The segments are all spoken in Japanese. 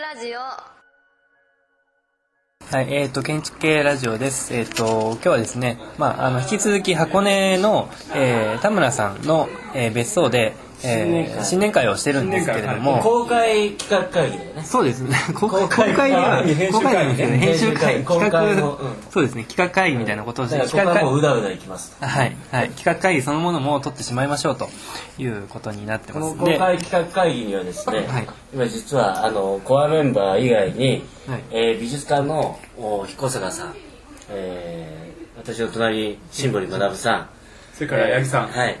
ラジオはい、えっ、と、建築系ラジオです。えっ、と、今日はですね、まあ、あの、引き続き箱根の、えー田村さんの、えー別荘で、えー新年会をしてるんですけれども、公開企画会議だよね。そうですね。公開ではあ編集会公開なんですよね。編集会、企画うん、そうですね。企画会議みたいなことをして、企画会からもううだうだいきます。はい、はい。企画会議そのものも取ってしまいましょうということになってますんで、公開企画会議にはですね、はい。今実はあのコアメンバー以外に、はい。えー美術館のお彦坂さん、えー私の隣に新堀学さんそれから八木さん、はい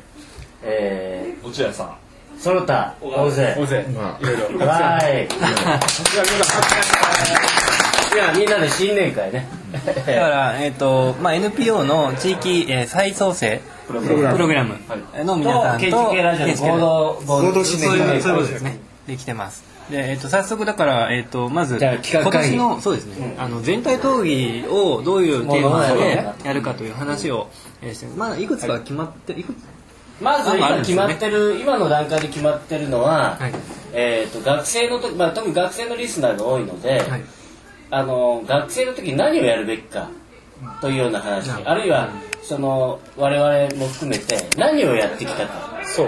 え落合さん、ー、その他大勢。大勢、いろいろ。はーい。いやみんなで新年会ね。だから、えっ、と、まあ、NPO の地域、えー再創生プログラム。の皆さんと、建築系ラジオの合同合同そういうそういうことですね。できてます。で、えっ、と、早速だから、えっ、と、まず、今年の、そうですね、あの、全体討議をどういうテーマでやるかという話を、えーして、まあ、いくつか決まって、いくつまず今決まってる今の段階で決まってるのは、はい。えー、と学生の時、まあ、特に学生のリスナーが多いので、はい。あの学生の時に何をやるべきかというような話、あるいはその我々も含めて何をやってきたか、そう。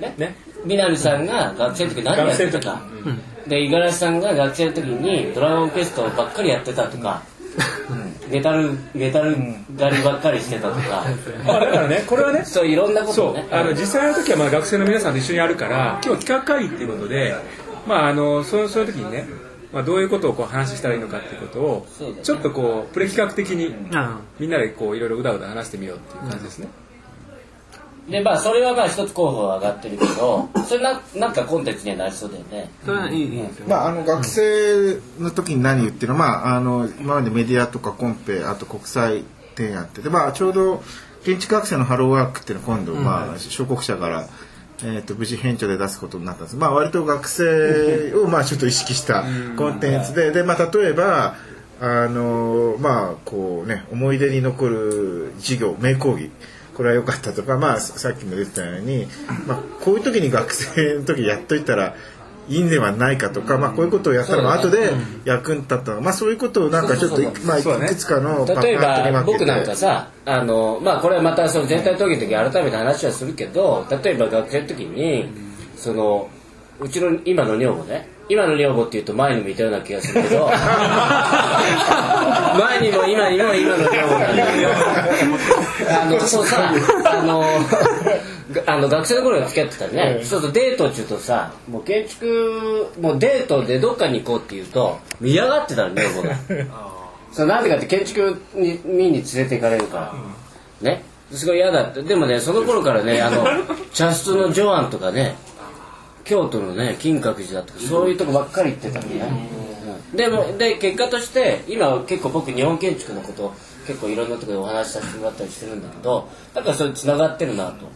ね。ね。南さんが学生の時何やってたか、で五十嵐さんが学生の時にドラゴンクエストばっかりやってたとか、ゲタルゲタル狩りばっかりしてたとか、あだからね、これはね、そういろんなことね、あの実際の時はまあ学生の皆さんと一緒にやるから、今日企画会議っていうことで、まああのそのそういう時にね、まあどういうことをこう話したらいいのかっていうことをちょっとこうプレ企画的にあみんなでこういろいろうだうだ話してみようっていう感じですね。でまあそれはまあ一つ候補は上がってるけど それななんかコンテンツにはなりそうだよね。それはいいいいですよ。まあ、あの学生の時に何言ってるのは、まあ、あの今までメディアとかコンペあと国際展やってて、まあ、ちょうど建築学生のハローワークっていうのは今度、まあ、小国社から、えー、と無事返聴で出すことになったんです、まあ、割と学生 をまあちょっと意識したコンテンツでで、まあ、例えばあのまあこうね思い出に残る授業名講義これは良かったとか、まあ、さっきも出てたように、まあ、こういう時に学生の時やっといたらいいんではないかとか、まあ、こういうことをやったら後で役に立ったの。まあ、そういうことをなんかちょっといくつかのパタ例えば僕なんかさあのまあこれはまたその全体討議の時改めて話はするけど例えば学生の時にそのうちの今の女房ね今の女房っていうと前にもいたような気がするけど。前にも今にも今の女房なんだけどあのそうさあのがあの学生の頃に付き合ってたらね、そうそうデートっていうとさもう建築もうデートでどっかに行こうっていうと嫌がってたの女房が。そうなんでかって建築に見に連れて行かれるから、ね。すごい嫌だって。でもねその頃からねあの茶室のジョアンとかね京都のね金閣寺だとかそういうとこばっかり行ってたのね、うん。でもで結果として今は結構僕日本建築のこと結構いろんなところでお話しさせてもらったりしてるんだけどだからそれつながってるなと。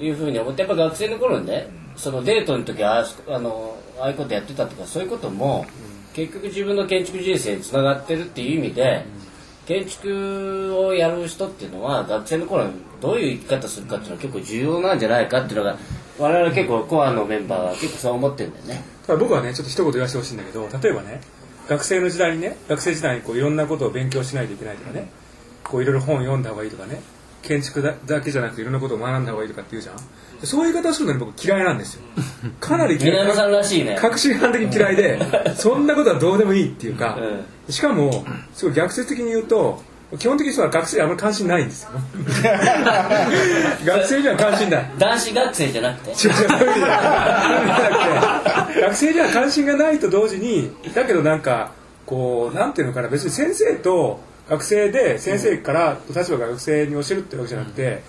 いうふうに思ってやっぱ学生の頃にねそのデートの時ああのああいうことやってたとかそういうことも結局自分の建築人生につながってるっていう意味で建築をやる人っていうのは学生の頃にどういう生き方するかっていうのは結構重要なんじゃないかっていうのが我々結構コアのメンバーは結構そう思ってるんだよね。ただ僕はねちょっと一言言わせてほしいんだけど例えばね学生の時代にね学生時代にこういろんなことを勉強しないといけないとかねこういろいろ本読んだ方がいいとかね建築だだけじゃなくていろんなことを学んだ方がいいとかって言うじゃんそういう言い方をするのに僕嫌いなんですよかなり嫌い南さんらしいね。確信犯的に嫌いでそんなことはどうでもいいっていうか、しかもすごい逆説的に言うと基本的には学生にあんまり関心ないんですよ。学生には関心ない。男子学生じゃなくて。学生には関心がないと同時にだけどなんかこうなんていうのかな別に先生と学生で先生から立場が学生に教えるってわけじゃなくて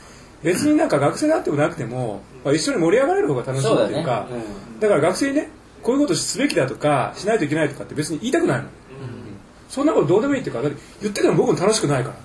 別になんか学生であってもなくても、まあ、一緒に盛り上がれる方が楽しいっていうかだね。だから学生にねこういうことすべきだとかしないといけないとかって別に言いたくないの、そんなことどうでもいいっていうかだって言ってても僕も楽しくないから。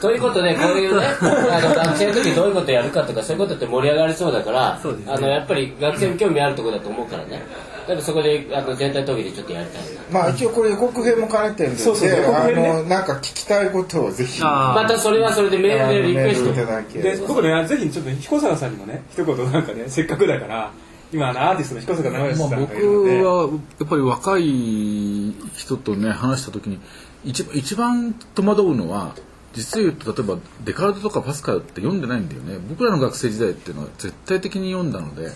ということでこういうね あの学生の時どういうことやるかとかそういうことって盛り上がりそうだからね。あのやっぱり学生に興味あるところだと思うからね。だからそこであの全体討議でちょっとやりたい。なまあ一応これ予告編も兼ねてるんでそうそう予告あのなんか聞きたいことをぜひ。あまたそれはそれでメールでリクエスト。で僕ねぜひちょっと彦坂さんにもね一言なんかねせっかくだから今アーティストの彦坂直さん僕がいるので、はやっぱり若い人とね話した時に一番一番戸惑うのは実を言うと例えばデカルトとかパスカルって読んでないんだよね。僕らの学生時代っていうのは絶対的に読んだので。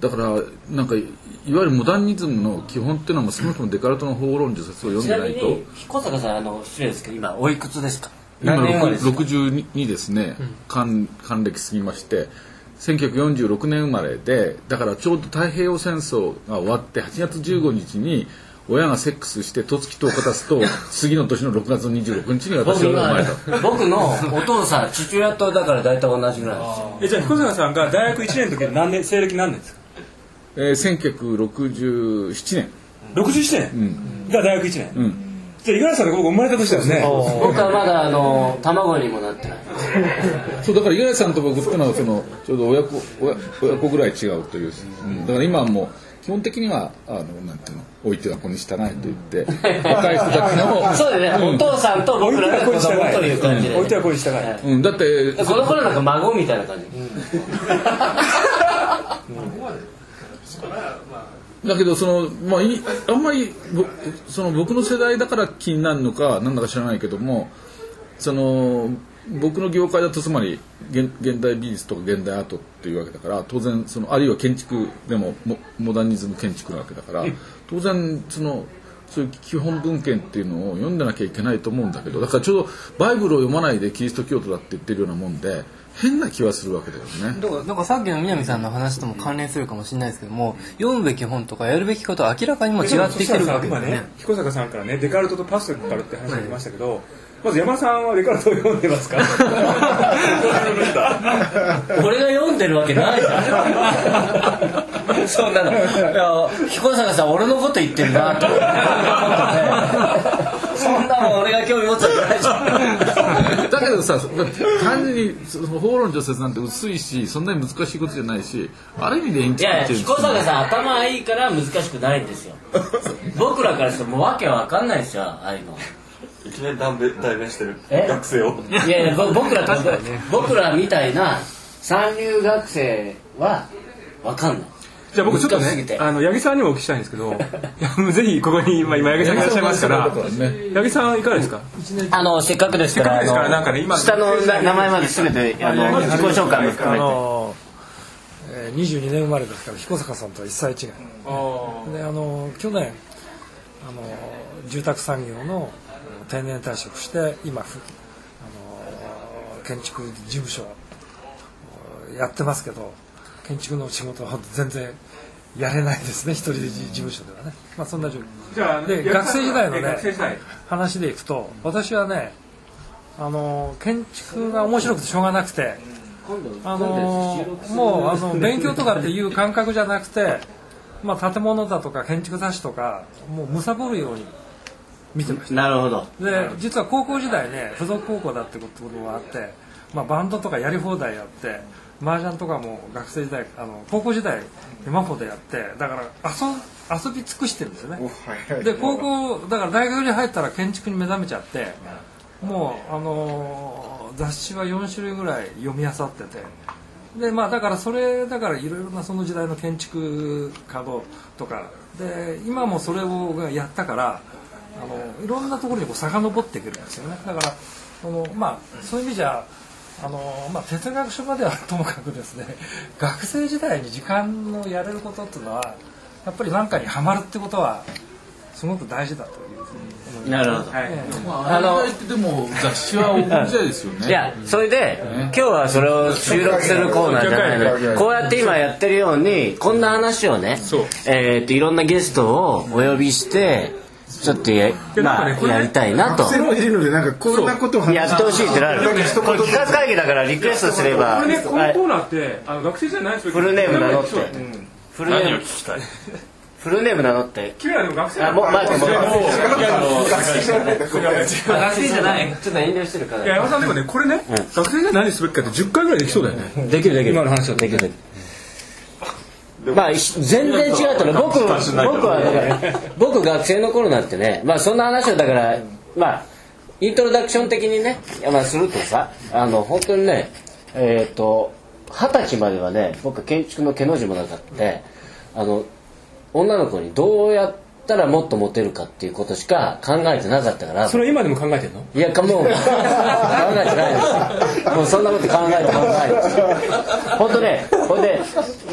だからなんかいわゆるモダニズムの基本っていうのはもう少なくともデカルトの法論述説を読んちでないと。なみに彦坂さんあの失礼ですけど今おいくつですか？今何年生まれですか？62ですね、還還暦過ぎまして1946年生まれでだからちょうど太平洋戦争が終わって8月15日に親がセックスして十月10日経つと次の年の6月26日に私僕は生まれた。今僕のお父さん父親とだから大体同じぐらいですよ。えじゃあ彦坂さんが大学1年の時何年西暦何年ですか？えー、1967年。67年。が大学1年、うんじゃあ五十嵐さんが僕生まれた年だよね。僕はまだあの卵にもなってない。そうだから五十嵐さんと僕っていうのはそのちょうど親子親親子ぐらい違うという、うん、だから今はもう基本的にはあのなんていうの置いては子に従いと言って 若い人たちの。そうだよね、お父さんと僕らが子供という感じで、置いてはこいに従いうん、だってでこの頃なんか孫みたいな感じ、だけどその、まあ、いあんまりぼその僕の世代だから気になるのかなんだか知らないけどもその僕の業界だとつまり現現代美術とか現代アートっていうわけだから当然そのあるいは建築でもモモダニズム建築なわけだから当然そのそういう基本文献っていうのを読んでなきゃいけないと思うんだけどだからちょうどバイブルを読まないでキリスト教徒だって言ってるようなもんで変な気はするわけだよね。だからだからさっきの南さんの話とも関連するかもしれないですけども読むべき本とかやるべきことは明らかにも違ってきてるわけですね。今ね。彦坂さんからねデカルトとパスカルって話が出ましたけど、まず山田さんはデカルトを読んでますか？俺が読んでるわけないじゃん。そんなの。いや彦坂さん俺のこと言ってるなと思って。そんなもん俺が興味持つわけないじゃん。だけどさ単純にその法論除説なんて薄いしそんなに難しいことじゃないしある意味で延いやいや長っていう彦坂さん頭いいから難しくないんですよ。僕らからするともうわけわかんないですよああいうの。いきなり代弁してるえ？学生を。いやいやぼ僕らと僕らみたいな三流学生はわかんないじゃあ僕ちょっとねあの八木さんにもお聞きしたいんですけどいやぜひここに今今八木さんがいらっしゃいますから。八木さんいかがですか？あのせっかくですからせっかくですからなんかね今下のな名前まで全てあの自己紹介も含あめて。の、えー、22年生まれですから彦坂さんとは一切違い。であの去年あの住宅産業の定年退職して今ふあの建築事務所をやってますけど建築の仕事は全然やれないですね一人で事務所ではね。まあそんな状況。じゃあで学生時代のね話でいくと私はねあの建築が面白くてしょうがなくてあのもうあの勉強とかっていう感覚じゃなくて、まあ、建物だとか建築雑誌とかもう貪るように見てました。なるほど。で実は高校時代ね付属高校だってことがあって、まあ、バンドとかやり放題やって麻雀とかも学生時代あの高校時代山ほどやってだから遊遊び尽くしてるんですよね。で高校だから大学に入ったら建築に目覚めちゃってもうあのー雑誌は4種類ぐらい読み漁ってて。でまあだからそれだからいろいろなその時代の建築稼働とか。で今もそれをやったからあのいろんなところにこう遡ってくるんですよね。だからそのまあそういう意味じゃあの、まあ、哲学書まではともかくですね 学生時代に時間のやれることっていうのはやっぱり何かにはまるってことはすごく大事だというふうに思います。なるほど。はい。あのあれってでも雑誌は黄金時代ですよね。いやそれで今日はそれを収録するコーナーじゃないのでこうやって今やってるようにこんな話をねえーといろんなゲストをお呼びしてちょっとや,、まあ、やりたいなと。学生もいるのでなんかこんなことを話やってほしいってなる。これ企画会議だからリクエストすれば。これねこのはいコーナーってあの学生時代ないですフルネーム名乗って。フルネーム。フルネーム名乗って。君らでも学生あもうマイクもう学生。じゃない。ちょっと遠慮してるから。いや山田さんでもねこれね学生時代何すべきかって10回ぐらいできそうだよね。できるできる。今の話だと。できるできるまあし全然違うとね僕僕はだから僕学生の頃なんてねまあそんな話をだからまあイントロダクション的にねまあするとさあの本当にねえっ、と二十歳まではね僕建築の毛の字もなかってあの女の子にどうやったらもっとモテるかっていうことしか考えてなかったから。それ今でも考えてんの？いやかもう 考えてないです。もうそんなこと考えてもないです。本当ねほんで、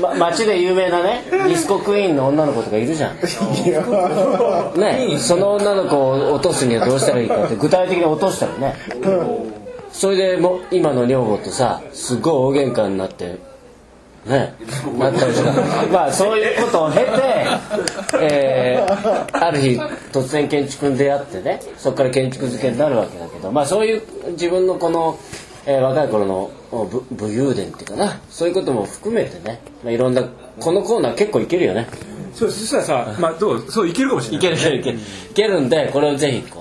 ま、街で有名なねディスコクイーンの女の子とかいるじゃん。ねその女の子を落とすにはどうしたらいいかって具体的に落としたらね。それでもう今の女房とさすごい大喧嘩になってね。まあそういうことを経て、えーある日突然建築に出会ってねそこから建築漬けになるわけだけどまあそういう自分のこの、えー若い頃の武武勇伝っていうかなそういうことも含めてね、まあ、いろんなこのコーナー結構いけるよね。そうそしたらさ、まあ、どう？そういけるかもしれない。いけるいけるいける。いけるんでこれをぜひ行こうと。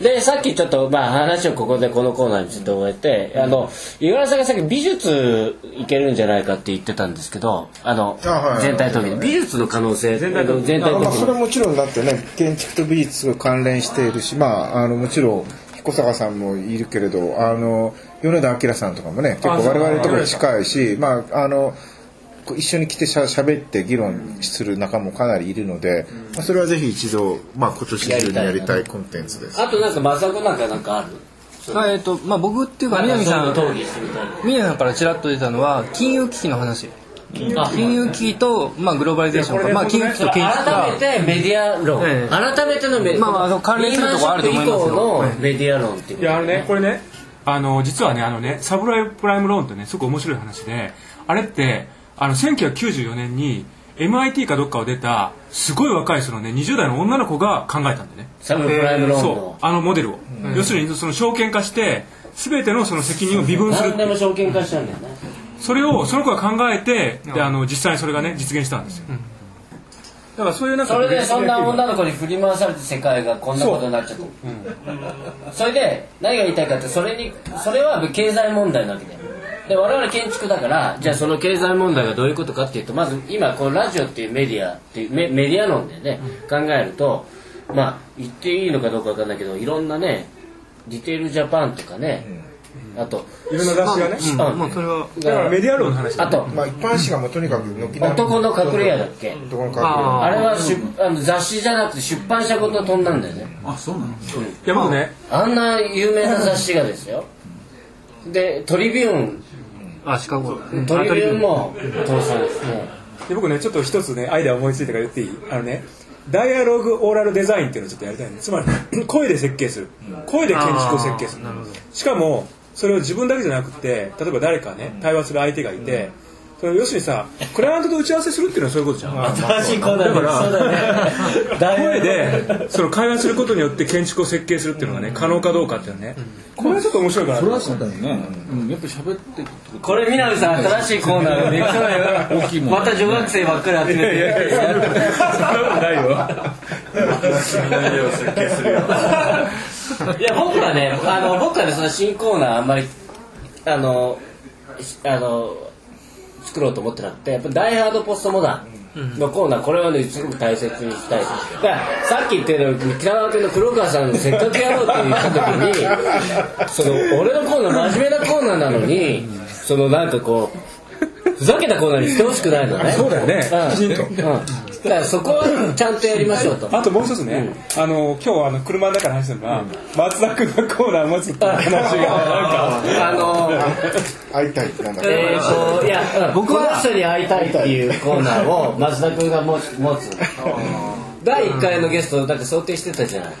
でさっきちょっとまあ話をここでこのコーナーにちょっと終えて、あの五十嵐さんがさっき美術いけるんじゃないかって言ってたんですけどあの全体的に。美術の可能性。全体的全体まあ、それはもちろんだってね建築と美術が関連しているしまああのもちろん彦坂さんもいるけれどあの米田明さんとかもね結構我々のところに近いしまああの一緒に来てしゃ喋って議論する仲もかなりいるので、まあ、それはぜひ一度、まあ、今年中にやりたいコンテンツです。あとなんか増田君なんかなんかある？あえっとまあ僕っていうか南さん。そういうの討議してみたいな南さんからちらっと出たのは金融危機の話。金融危機。と、まあ、グローバリゼーションか、まあ、金融危機と建築改めがてメディア論、ええ。改めてのメディア。まあまああの関連するとこあると思いますよ。メディア論っていう。いやあのねこれねあの実はねあのねサブライプライムローンってねすごく面白い話であれってあの1994年に MIT かどっかを出たすごい若いそのね20代の女の子が考えたんでね。サブプライムローンそのう。あのモデルを、要するにその証券化して全てのその責任を微分する何でも証券化しちゃうんだよね。それをその子が考えてであの実際にそれがね実現したんですよ、だからそういうなんかそれでそんな女の子に振り回されて世界がこんなことになっちゃった、それで何が言いたいかってそれにそれは経済問題なわけだよで我々建築だからじゃあその経済問題がどういうことかっていうとまず今こうラジオっていうメディアっていうメメディア論でね、考えるとまあ言っていいのかどうかわかんないけどいろんなねディテールジャパンとかね、あといろんな雑誌がね、うん。まあそれはだからメディア論の話あとまあ、一般紙がもうとにかく軒並み。男の隠れ家だっけ？男の隠れ家。ああれは出あの雑誌じゃなくて出版社ごと飛んだんだよね。あそうなの？いや僕ね。あんな有名な雑誌がですよ。でトリビューンあシカゴトリビューンも倒産ですねで僕ねちょっと一つねアイデア思いついたから言っていい？あのねダイアログオーラルデザインっていうのをちょっとやりたいねつまり 声で設計する。声で建築を設計する。しかもそれを自分だけじゃなくて例えば誰かね対話する相手がいてそれ要するにさクライアントと打ち合わせするっていうのはそういうことじゃん。新しいコーナーだからそうだね。声でその会話することによって建築を設計するっていうのがね可能かどうかっていうのはねこれはちょっと面白いかなそれはそうだよね、うん、やっぱり喋ってこれ南さん新しいコーナーがめっちゃ大きいもんまた女学生ばっかり集めて。いやいやそんなことないよ。内容を設計するよいや僕はねあの僕はねその新コーナーあんまりあのしあの作ろうと思ってなくてやっぱダイハードポストモダンのコーナーこれはねすごく大切にしたいだからさっき言ったように北川君の黒川さんのせっかくやろうって言った時に その俺のコーナー真面目なコーナーなのにそのなんかこうふざけたコーナーにしてほしくないのね。そうだよね。うん。きちんと。うんだからそこはちゃんとやりましょうと。あともう一つね、あの今日あの車の中で話してるのは、松田君がコーナー持つっていう話がなんか。あの会いたいってなんだえーといや僕はこの人に会いたいっていうコーナーを松田君が持つ持つ。第1回のゲストだって想定してたじゃない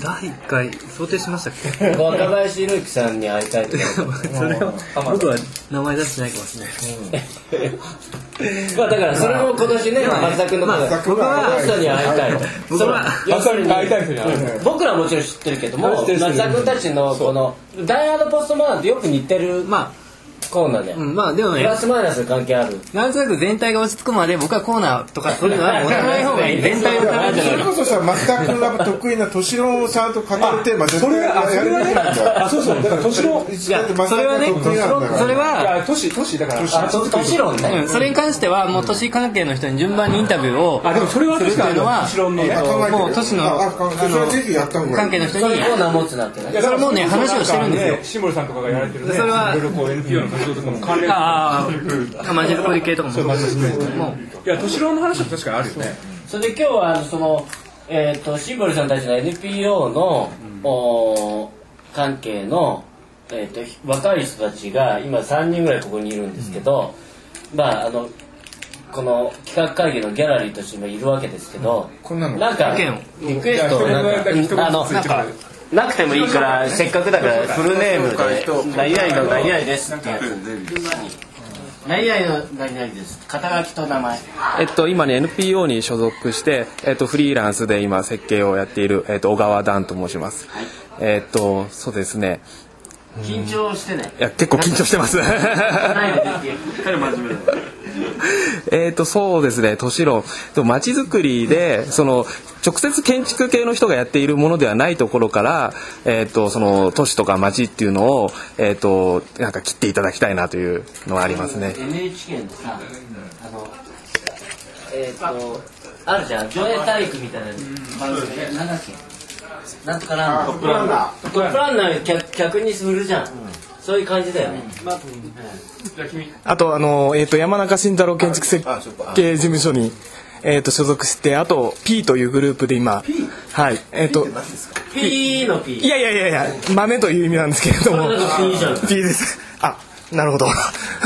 第1回想定しましたっけ？若林宏之さんに会いたいとか。それを僕は名前出してないかもしれない。まあだからそれも今年ね松田君のコーナー僕は人に会いたい。と僕は要するに会いたい人に会いたい。僕らはもちろん知ってるけども松田君たちのこのダイヤードポストマナーってよく似てる。まコーナーであ、うん、まあでもね。プラスマイナス関係ある。なんとなく全体が落ち着くまで僕はコーナーとかそういうのは持たない方がいい。全体を考えてそれこそさ増田君が得意な敏郎さんと語るテーマ絶それ対があそれはねあそうそう。だからいやそれはねそれはいや年年だから。あと年論ね。うん、それに関してはもう都市関係の人に順番にインタビューをあでもそれはするっていうのは年論のねえっと考えてる。もう都市の関係の人に。コーナー持つなんてね。それもうね話をしてるんですよ。シンボルさんとかがやられてるね。それは関連ああマジルコリ系とかもそうかもしれないですけどもいや敏郎の話は確かにあるよね。それで今日はその、えー、とシンボルさんたちの NPO の、おー関係の、えー、と若い人たちが今3人ぐらいここにいるんですけど、まああのこの企画会議のギャラリーとして今いるわけですけど、こんなの。なんかリクエストをなんかうんあのなんかなくてもいいからせっかくだからフルネームで「何々の何々です」ってやつ何々の何々です。肩書きと名前。えっと、今ね NPO に所属して、えっと、フリーランスで今設計をやっている、えっと、小川段と申します、えっとそうですね。緊張してねい。や結構緊張してます。ないでっていう えっとそうですね。都市論。まちづくりでその直接建築系の人がやっているものではないところから、えっとその都市とか町っていうのを、えっとなんか切っていただきたいなというのはありますね。NHK のさあのえっ、とあるじゃん。上映体育みたいな。番組でなんだっけ？なんとかなんトップランナー。トップランナー客客にするじゃん、そういう感じだよね、あとあの、えー、と山中慎太郎建築設計事務所に、えー、と所属してあと P というグループで今はい。えっ、と P の P いやいやいやいや豆という意味なんですけれども。P じゃん。P です。あなるほど。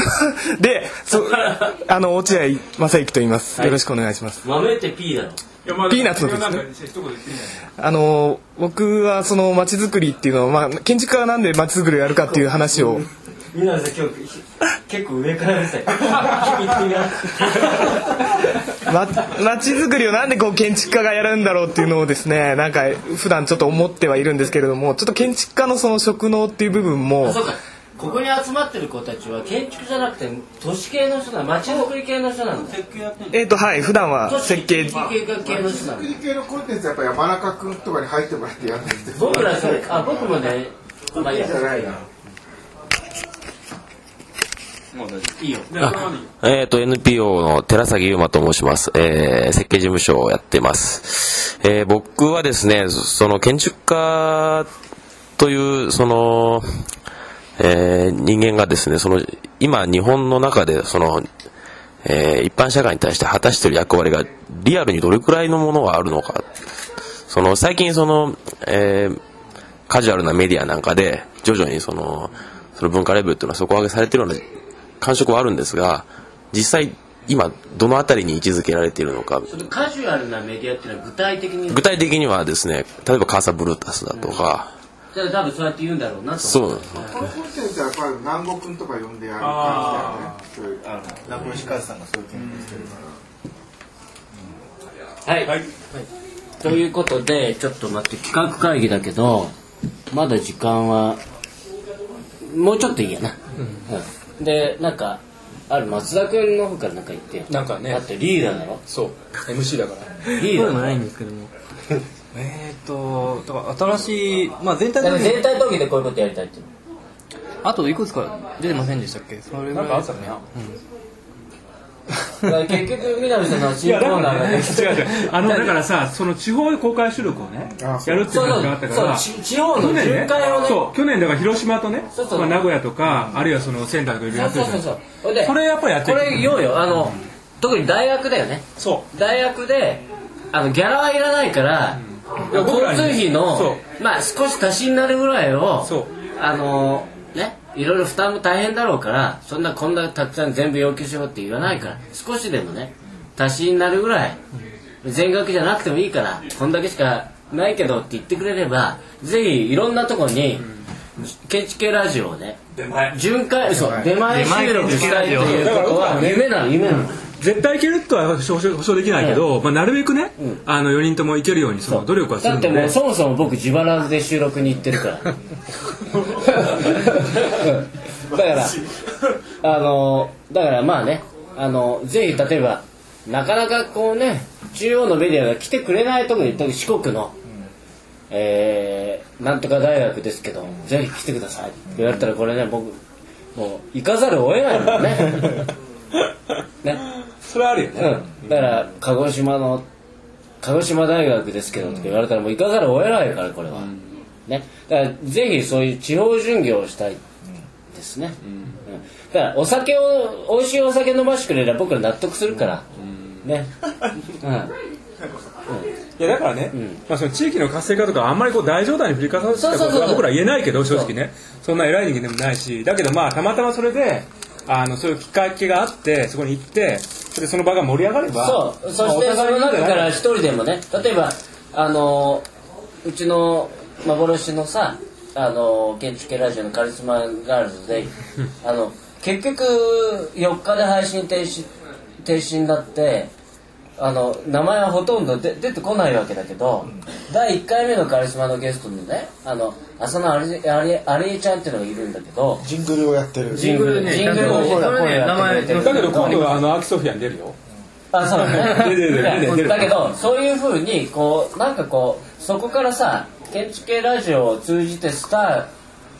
でそあの落合正幸と言います。よろしくお願いします、豆って P だろピーナッツのですね。あの僕はその街づくりっていうのは、まあ、建築家がなんで街づくりをやるかっていう話を。みんなでさ今日結構上からうるさい君がま街づくりをなんでこう建築家がやるんだろうっていうのをですねなんか普段ちょっと思ってはいるんですけれどもちょっと建築家のその職能っていう部分もそうかここに集まってる子たちは建築じゃなくて都市系の人なの街づくり系の人なんだ。えっ、とはい普段は設計設計。系の人なんだ系のコンテンツはやっぱ山中君とかに入ってもらってやってきて僕らそれあ僕もね。まあいいや。じゃないな。いいよ。えっ、と、NPO の寺崎優馬と申します。えー設計事務所をやってます。えー僕はですね、そその建築家という、その、えー人間がですね、その、今日本の中で、その、えー一般社会に対して果たしている役割がリアルにどれくらいのものがあるのか。その、最近その、えーカジュアルなメディアなんかで、徐々にその、その文化レベルっていうのは底上げされているような感触はあるんですが、実際、今、どのあたりに位置づけられているのか。そのカジュアルなメディアっていうのは具体的に？具体的にはですね、例えばカーサブルータスだとか、じゃあ多分そうやって言うんだろうなとそうなんですね。このコンテンツはやっぱり南国君とか呼んでやる感じだよね。そういうあの名越和さんがそういう研究してるから。はい、ということでちょっと待って企画会議だけどまだ時間はもうちょっといいやな、うん。でなんかある松田君の方からなんか言ってよ。なんかね。だってリーダーだろ。そう。MC だから。リーダーもないんですけどもえっとだから新しいまあ全体だから的に全体討議でこういうことやりたいっていあといくつか出てませんでしたっけ？それぐらい。ですかね。だから結局南さんのい新コーナーがね。ね 違う違う。あのだからさその地方公開収録をねやるっていう話があったから。地地方の巡回をね。そう。去年だから広島とねそうそう。まあ名古屋とかあるいはその仙台とかいろいろやってるそうそうんそう。それやっぱりやってる。これようよ。あの特に大学だよね。そ大学であのギャラはいらないから、いや僕ら交に通費のそまあ少し足しになるぐらいをあのねいろいろ負担も大変だろうからそんなこんなたくさん全部要求しろって言わないから少しでもね足しになるぐらい全額じゃなくてもいいからこんだけしかないけどって言ってくれればぜひいろんなとこに建築系ラジオをね巡回そう出前収録したいということは夢なの夢なの絶対いけるとは保証保証できないけど、まあ、なるべくね、あの4人ともいけるようにその努力はするだってんで、ね、もうそもそも僕自腹で収録に行ってるから。だからあのだからまあねあのぜひ例えばなかなかこうね中央のメディアが来てくれないところに四国の、えーなんとか大学ですけどぜひ来てください。って言われたらこれね僕もう行かざるを得ないもんね。ねそれはあるよね、うん、だから鹿児島の鹿児島大学ですけどって言われたらもう行かざるを得ないからこれは、ね。だからぜひそういう地方巡業をしたいですね、うん。だからお酒を美味しいお酒飲ましてくれれば僕ら納得するから、ね、うん、いやだからね、まあ、その地域の活性化とかあんまりこう大冗談に振りかざしたことは僕ら言えないけど正直ね。そんな偉い人間でもないし。だけどまあたまたまそれであのそういうきっかけがあってそこに行ってそれでその場が盛り上がればそうそしてその中から一人でもね例えばあのうちの幻のさあの建築系ラジオのカリスマガールズで あの結局4日で配信停止停止になってあの名前はほとんどで出てこないわけだけど第1回目のカリスマのゲストにねあの浅野ありありありえちゃんっていうのがいるんだけどジングルをやってる。ジングルねジングルを名前だけど今度はあのアーキソフィアに出るよ。あそうだね。出てる出てる出てる。だけどそういうふうにこうなんかこうそこからさ建築系ラジオを通じてスタ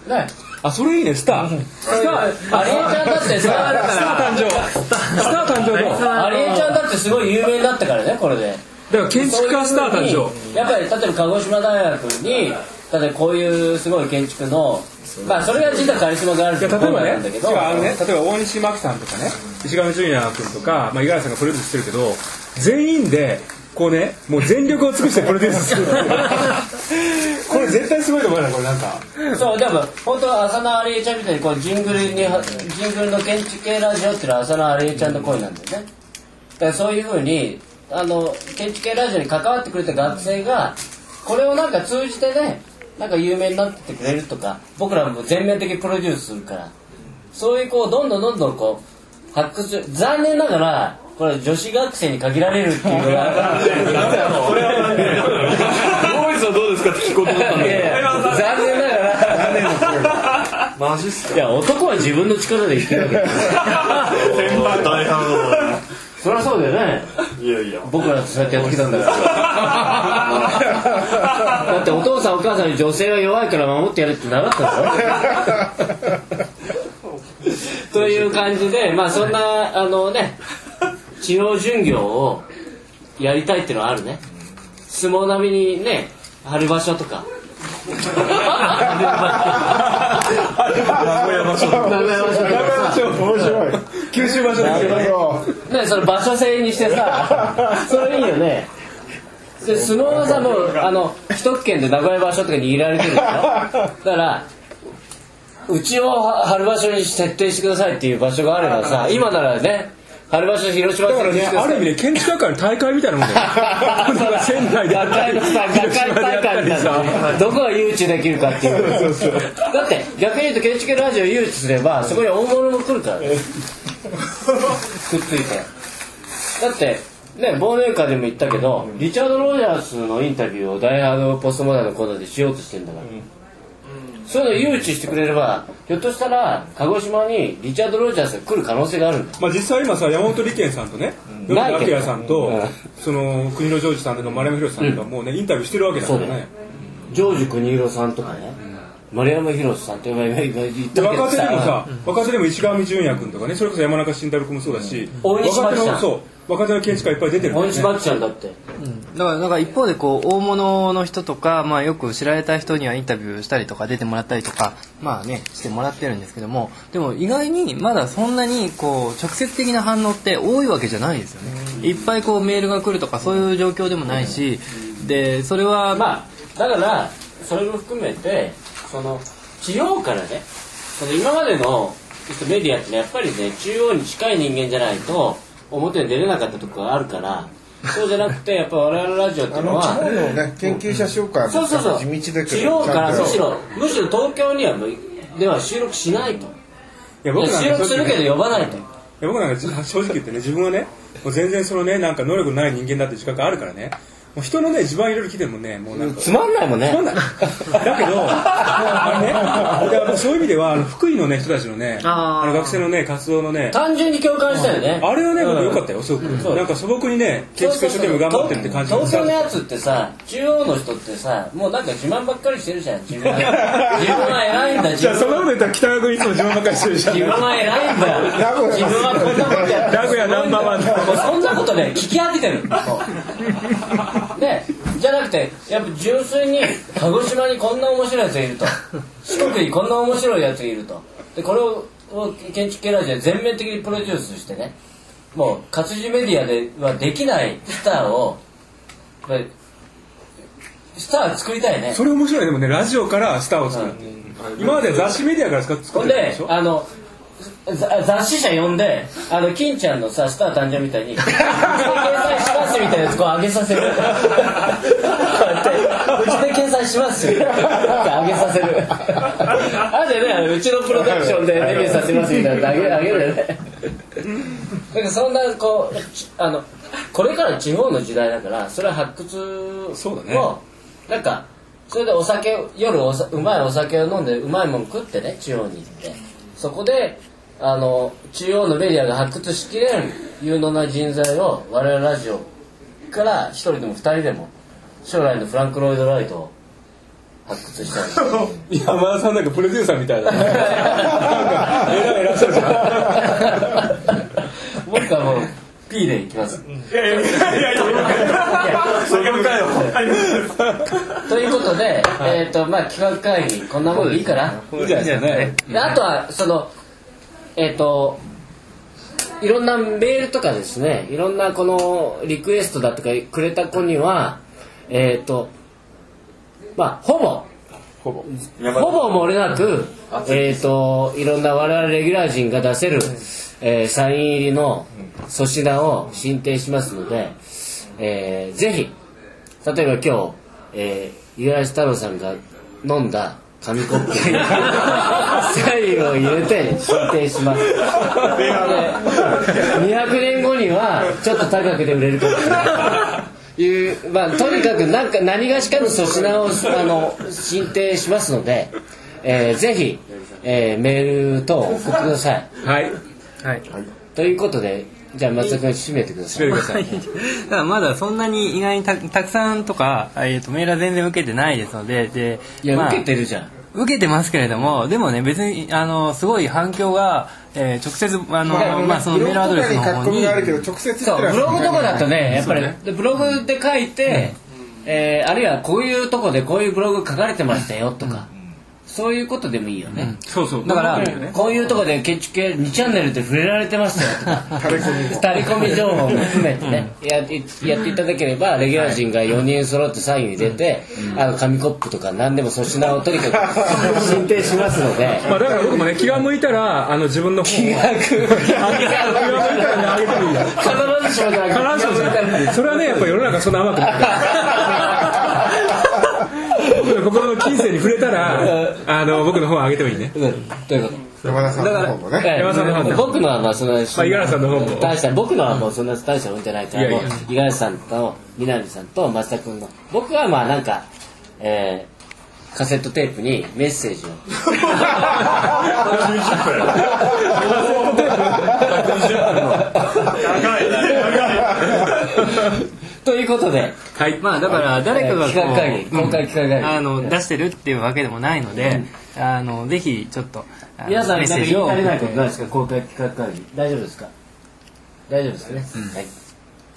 ーねあそれいいね。スター。スター。ありえちゃんだってさ。スター誕生。スター誕生だ。ありえちゃんだってすごい有名になったからねこれで。だから建築家スター誕生。やっぱり例えば鹿児島大学に例えばこういうすごい建築のまあそれが実はカリスマがあるっていや例えばねなんだけど。違うあのね例えば大西真紀さんとかね石上純也君とか、まあ、五十嵐さんがプロデュースしてるけど全員でこうねもう全力を尽くしてプロデュースする。これ絶対すごいと思うよこれなんか。そうでも本当は浅野ありえちゃんみたいにこうジングルにジングルの建築系ラジオっていうのは浅野ありえちゃんの声なんだよね。だからそういうふうにあの建築系ラジオに関わってくれた学生がこれをなんか通じてねなんか有名になってってくれるとか僕らも全面的にプロデュースするから。そういうこうどんどんどんどんこう発掘残念ながらこれ女子学生に限られるっていうのがこれはボーイズはどうですかって聞こうと思ったんだいやいや残念ながらマジっすかいや男は自分の力で生きてるわけだよ先輩大反そりゃそうだよねいやいや僕らってそうやってやってきたんだからだってお父さんお母さんに女性は弱いから守ってやれって習ったんだろという感じでまあそんなあのね地方巡業をやりたいっていうのはあるね。相撲並みにね春場所とか。名古屋場所名古屋場所面白い。九州場所ですよね、それ場所制にしてさそれいいよね。で相撲はさもうあの一区県で名古屋場所とかに入れられてるでしょ。だからうちを春場所に設定してくださいっていう場所があればさ今ならね春場所広島だからねある意味で建築学会の大会みたいなもんだよ。仙台で。や学ったり会のさ学会大会みたいなねどこが誘致できるかっていう。だって逆に言うと建築ラジオ誘致すればそこに大物も来るからね。くっついて。だってね忘年会でも言ったけどリチャード・ロジャースのインタビューをダイハードポストモダンのコーナーでしようとしてんだから、そういうの誘致してくれればひょっとしたら鹿児島にリチャード・ロジャースが来る可能性があるまあ実際今さ山本理研さんとね米明さんとうん。その国のジョージさんとか丸山宏さんとかもうねインタビューしてるわけだからね。ジョージ国広さんとかね、丸山宏さんって言ったけでど若手でもさ若手でも石上純也君とかねそれこそ山中慎太郎君もそうだし大西若手真紀さんのそう若手の建築家いっぱい出てるね。大西ちゃんだって。だからだから一方でこう大物の人とか、まあ、よく知られた人にはインタビューしたりとか出てもらったりとかまあねしてもらってるんですけども。でも意外にまだそんなにこう直接的な反応って多いわけじゃないですよね。いっぱいこうメールが来るとかそういう状況でもないし。でそれはまあだからそれも含めてその地方からねその今までのメディアってねやっぱりね中央に近い人間じゃないと表に出れなかったところがあるからそうじゃなくてやっぱ我々のラジオっていうのあの地は方のね研究者紹介もそうそうそう。地道だけど地方からむしろむしろ東京にはでは収録しないと。いや僕なんか収録するけど呼ばないと。いや僕なんか正直言ってね自分はねもう全然そのねなんか能力ない人間だって自覚あるからねもう人のね自慢いろいろ聞いてもねもうなんかつまんないもんね。つまんない。だけどもうあのねだからそういう意味ではあの福井のね人たちのねあの学生のね活動のね単純に共感したよね。あれはね、うん。僕良かったよ、すごく。なんか素朴にね、建築一生懸命頑張ってるって感じ東京のやつってさ中央の人ってさもうなんか自慢ばっかりしてるじゃん自分 自分は偉いんだ自じゃあ、そん分はなこと言ったら北川君いつも自分ばっかりしてるじゃん。自分は偉いんだ。よ自分はこんなことやって名古屋ナンバーワンそんなことね聞き飽きてるねじゃなくてやっぱ純粋に鹿児島にこんな面白いやつがいると。四国にこんな面白いやつがいると。でこれをを建築系ラジオで全面的にプロデュースしてね。もう活字メディアではできないスターをスター作りたいね。それ面白い。ねでもねラジオからスターを作る、今まで雑誌メディアから作ほんでってたでしょ？あのざ雑誌社呼んであの金ちゃんのさスター誕生みたいに「うちで掲載します」みたいなやつこう上げさせる。こうやって「うちで掲載します」って上げさせる。あでねうちのプロダクションでデビューさせますみたいなの上げ上げるよね。なんかそんなこうちあのこれから地方の時代だからそれは発掘をそうだね。なんかそれでお酒を夜おさうまいお酒を飲んでうまいもん食ってね地方に行って。そこであの中央のメディアが発掘しきれん有能な人材を我々ラジオから一人でも二人でも将来のフランク・ロイド・ライトを発掘したい 山田さんなんかプロデューサーみたいななんか偉い偉そうじゃん僕はもう P でいきますということで、えっ、とまあ企画会議こんなもんでいいかな。いいじゃないですかねであとはそのえっ、といろんなメールとかですねいろんなこのリクエストだとかくれた子にはえっ、とまあほぼほぼ。ほぼ漏れなく、えっ、と、いろんな我々レギュラー陣が出せる、えーサイン入りの粗品を進呈しますので、えーぜひ、例えば今日、えー、五十嵐太郎さんが飲んだ紙コップにサインを入れて進呈します。で200年後にはちょっと高くで売れるかもしれない。いうまあ、とにかくなんか何がしかの粗品をあの進呈しますので、えーぜひ、えーメール等送ってください。はいはいということでじゃあ松田君締めてください。だからまだそんなに意外にたたくさんとか、えー、とメールは全然受けてないですのででいや、まあ受けてるじゃん。受けてますけれどもでもね別にあのすごい反響が、えー直接あの、まあ、そのメールアドレスの方に。書き込みがあるけど直接そうブログとかだとねやっぱり、ね。でブログで書いて、えーあるいはこういうとこでこういうブログ書かれてましたよとか、そういうことでもいいよね。そうそう。だから、こういうとこで建築系2チャンネルで触れられてましたよ。とかタレコミ情報も含めてね、やってやっていただければレギュラー陣が4人揃ってサイン入れて、あの紙コップとか何でも粗品をとにかく 進呈しますので。まあだから僕もね気が向いたらあの自分の本を。気が向いたらねあげてもいいよ。必ずしもじゃなくてそれはねやっぱ世の中そんな甘くない 心の金銭に触れたらあの僕の本をあげてもいいね。うん。ということ？山田さんの方もね。ええ山田さんの方も僕のはまあそんなまあ五十嵐さんの方も。大した僕のはもうそんな大したもんじゃないから五十嵐さんと南さんと増田君の。僕はまあなんかえーカセットテープにメッセージを ということで。はい。まあだから誰かが企画会議。公開企画会議。あの出してるっていうわけでもないので、あのぜひちょっと皆さん足りないことないですか？公開企画会議。大丈夫ですか？大丈夫ですね、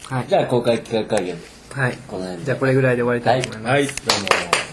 はい。はい。じゃあ公開企画会議をはい。この辺で。じゃあこれぐらいで終わりたいと思います、はい。どうも